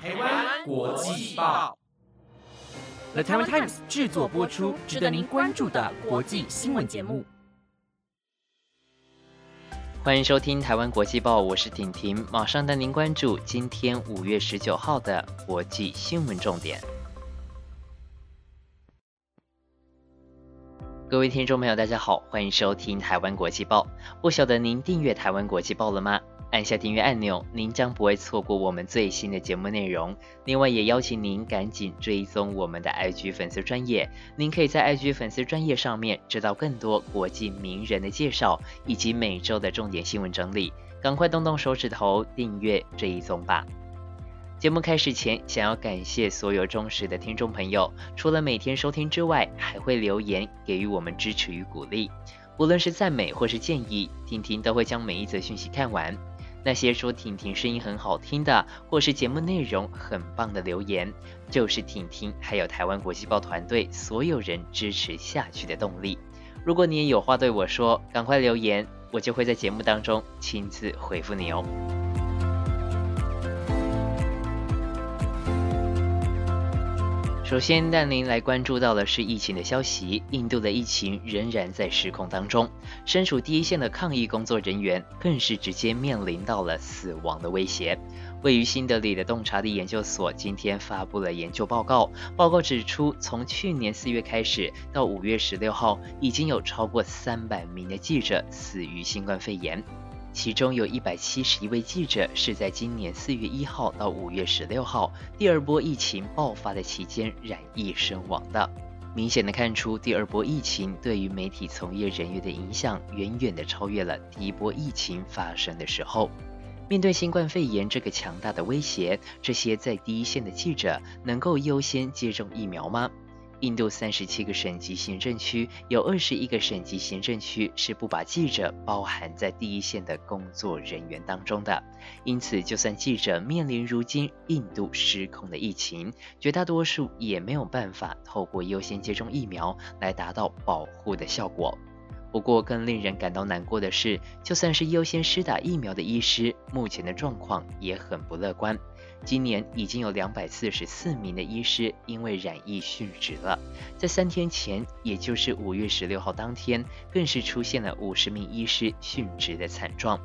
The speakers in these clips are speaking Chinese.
台湾国际报，The Taiwan Times 制作播出，值得您关注的国际新闻节目。欢迎收听《台湾国际报》，我是婷婷，马上带您关注今天五月十九号的国际新闻重点。各位听众朋友，大家好，欢迎收听《台湾国际报》。不晓得您订阅《台湾国际报》了吗？按下订阅按钮，您将不会错过我们最新的节目内容。另外，也邀请您赶紧追踪我们的 IG 粉丝专业，您可以在 IG 粉丝专业上面知道更多国际名人的介绍，以及每周的重点新闻整理。赶快动动手指头订阅追踪吧！节目开始前，想要感谢所有忠实的听众朋友，除了每天收听之外，还会留言给予我们支持与鼓励。无论是赞美或是建议，婷婷都会将每一则讯息看完。那些说婷婷声音很好听的，或是节目内容很棒的留言，就是婷婷还有台湾国际报团队所有人支持下去的动力。如果你也有话对我说，赶快留言，我就会在节目当中亲自回复你哦。首先带您来关注到的是疫情的消息。印度的疫情仍然在失控当中，身处第一线的抗疫工作人员更是直接面临到了死亡的威胁。位于新德里的洞察力研究所今天发布了研究报告，报告指出，从去年四月开始到五月十六号，已经有超过三百名的记者死于新冠肺炎。其中有一百七十一位记者是在今年四月一号到五月十六号第二波疫情爆发的期间染疫身亡的，明显的看出第二波疫情对于媒体从业人员的影响远远的超越了第一波疫情发生的时候。面对新冠肺炎这个强大的威胁，这些在第一线的记者能够优先接种疫苗吗？印度三十七个省级行政区有二十一个省级行政区是不把记者包含在第一线的工作人员当中的，因此，就算记者面临如今印度失控的疫情，绝大多数也没有办法透过优先接种疫苗来达到保护的效果。不过，更令人感到难过的是，就算是优先施打疫苗的医师，目前的状况也很不乐观。今年已经有两百四十四名的医师因为染疫殉职了，在三天前，也就是五月十六号当天，更是出现了五十名医师殉职的惨状。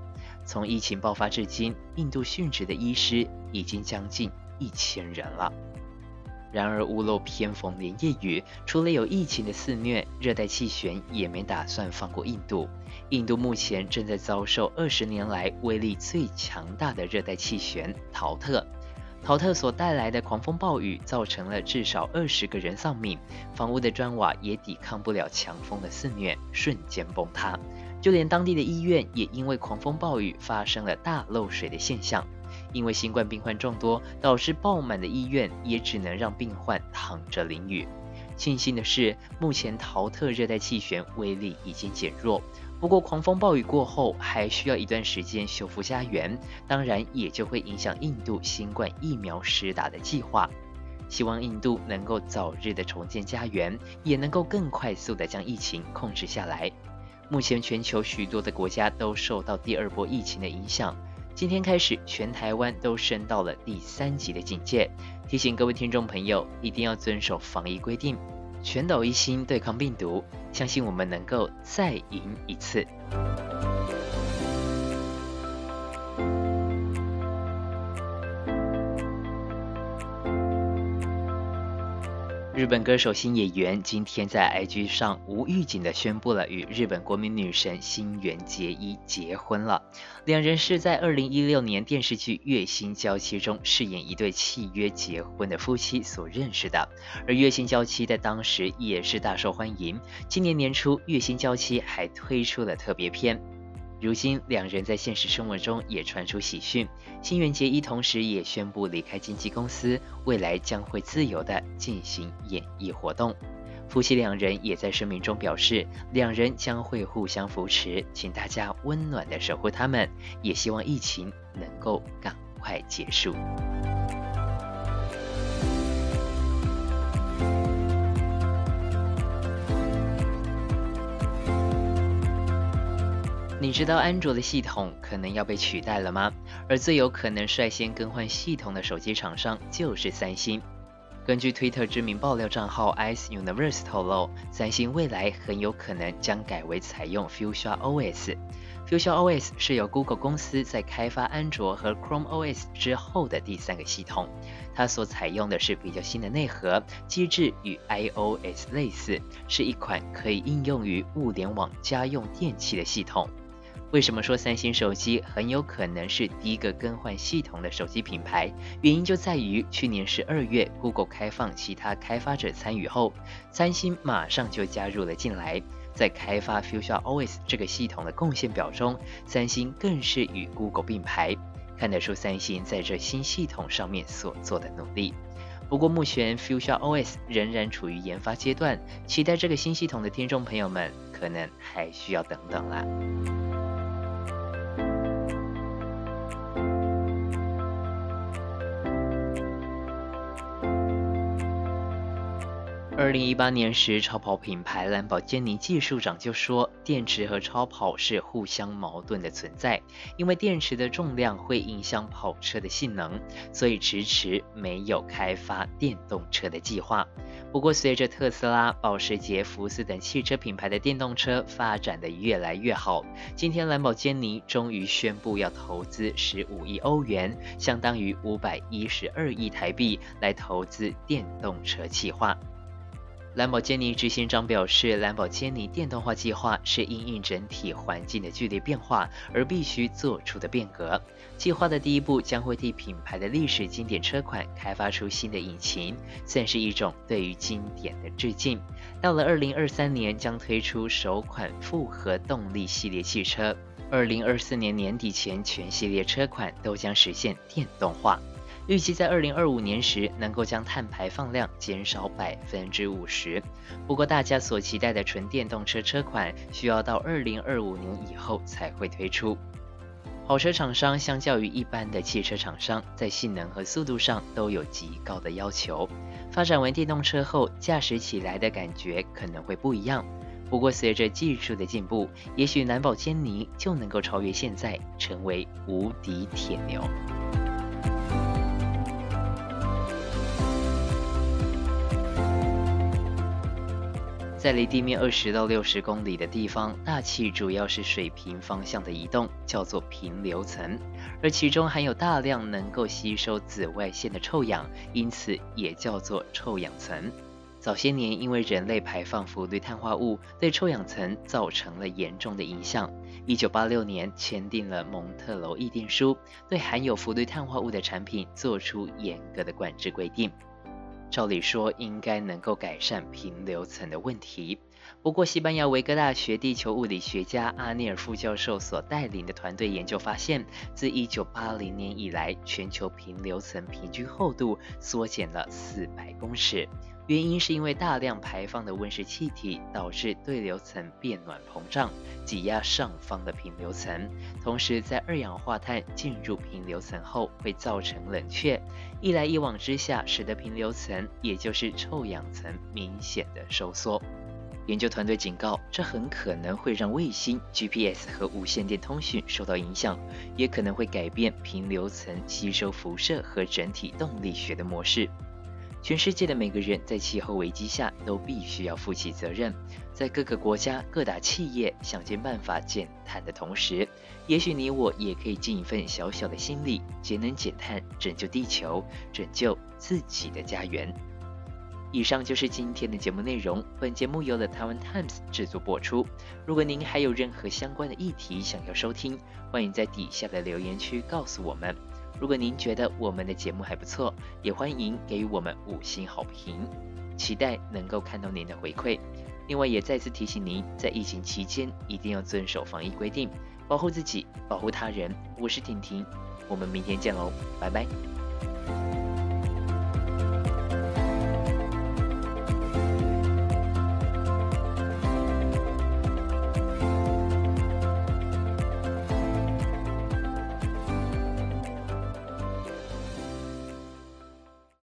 从疫情爆发至今，印度殉职的医师已经将近一千人了。然而，屋漏偏逢连夜雨，除了有疫情的肆虐，热带气旋也没打算放过印度。印度目前正在遭受二十年来威力最强大的热带气旋陶特。陶特所带来的狂风暴雨，造成了至少二十个人丧命，房屋的砖瓦也抵抗不了强风的肆虐，瞬间崩塌。就连当地的医院也因为狂风暴雨发生了大漏水的现象。因为新冠病患众多，导致爆满的医院也只能让病患躺着淋雨。庆幸的是，目前陶特热带气旋威力已经减弱。不过，狂风暴雨过后还需要一段时间修复家园，当然也就会影响印度新冠疫苗施打的计划。希望印度能够早日的重建家园，也能够更快速的将疫情控制下来。目前，全球许多的国家都受到第二波疫情的影响。今天开始，全台湾都升到了第三级的警戒。提醒各位听众朋友，一定要遵守防疫规定。全岛一心对抗病毒，相信我们能够再赢一次。日本歌手新演员今天在 IG 上无预警的宣布了与日本国民女神新垣结衣结婚了。两人是在2016年电视剧《月薪娇妻》中饰演一对契约结婚的夫妻所认识的，而《月薪娇妻》在当时也是大受欢迎。今年年初，《月薪娇妻》还推出了特别篇。如今，两人在现实生活中也传出喜讯。新垣结衣同时也宣布离开经纪公司，未来将会自由地进行演艺活动。夫妻两人也在声明中表示，两人将会互相扶持，请大家温暖地守护他们，也希望疫情能够赶快结束。你知道安卓的系统可能要被取代了吗？而最有可能率先更换系统的手机厂商就是三星。根据推特知名爆料账号 Ice Universe 透露，三星未来很有可能将改为采用 Fuchsia OS。Fuchsia OS 是由 Google 公司在开发安卓和 Chrome OS 之后的第三个系统，它所采用的是比较新的内核，机制与 iOS 类似，是一款可以应用于物联网家用电器的系统。为什么说三星手机很有可能是第一个更换系统的手机品牌？原因就在于去年十二月，Google 开放其他开发者参与后，三星马上就加入了进来。在开发 Fuchsia OS 这个系统的贡献表中，三星更是与 Google 并排，看得出三星在这新系统上面所做的努力。不过目前 Fuchsia OS 仍然处于研发阶段，期待这个新系统的听众朋友们，可能还需要等等啦。二零一八年时，超跑品牌兰博基尼技术长就说，电池和超跑是互相矛盾的存在，因为电池的重量会影响跑车的性能，所以迟迟没有开发电动车的计划。不过，随着特斯拉、保时捷、福斯等汽车品牌的电动车发展的越来越好，今天兰博基尼终于宣布要投资十五亿欧元，相当于五百一十二亿台币来投资电动车计划。兰博基尼执行长表示，兰博基尼电动化计划是因应整体环境的剧烈变化而必须做出的变革。计划的第一步将会替品牌的历史经典车款开发出新的引擎，算是一种对于经典的致敬。到了二零二三年，将推出首款复合动力系列汽车。二零二四年年底前，全系列车款都将实现电动化。预计在二零二五年时能够将碳排放量减少百分之五十。不过，大家所期待的纯电动车车款需要到二零二五年以后才会推出。跑车厂商相较于一般的汽车厂商，在性能和速度上都有极高的要求。发展完电动车后，驾驶起来的感觉可能会不一样。不过，随着技术的进步，也许蓝宝坚尼就能够超越现在，成为无敌铁牛。在离地面二十到六十公里的地方，大气主要是水平方向的移动，叫做平流层，而其中含有大量能够吸收紫外线的臭氧，因此也叫做臭氧层。早些年，因为人类排放氟氯碳化物，对臭氧层造成了严重的影响。一九八六年签订了蒙特娄议定书，对含有氟氯碳化物的产品做出严格的管制规定。照理说应该能够改善平流层的问题，不过西班牙维格大学地球物理学家阿涅尔副教授所带领的团队研究发现，自1980年以来，全球平流层平均厚度缩减了400公尺。原因是因为大量排放的温室气体导致对流层变暖膨胀，挤压上方的平流层，同时在二氧化碳进入平流层后会造成冷却，一来一往之下，使得平流层也就是臭氧层明显的收缩。研究团队警告，这很可能会让卫星、GPS 和无线电通讯受到影响，也可能会改变平流层吸收辐射和整体动力学的模式。全世界的每个人在气候危机下都必须要负起责任，在各个国家各大企业想尽办法减碳的同时，也许你我也可以尽一份小小的心力，节能减碳，拯救地球，拯救自己的家园。以上就是今天的节目内容。本节目由了台湾 Times 制作播出。如果您还有任何相关的议题想要收听，欢迎在底下的留言区告诉我们。如果您觉得我们的节目还不错，也欢迎给予我们五星好评，期待能够看到您的回馈。另外，也再次提醒您，在疫情期间一定要遵守防疫规定，保护自己，保护他人。我是婷婷，我们明天见喽，拜拜。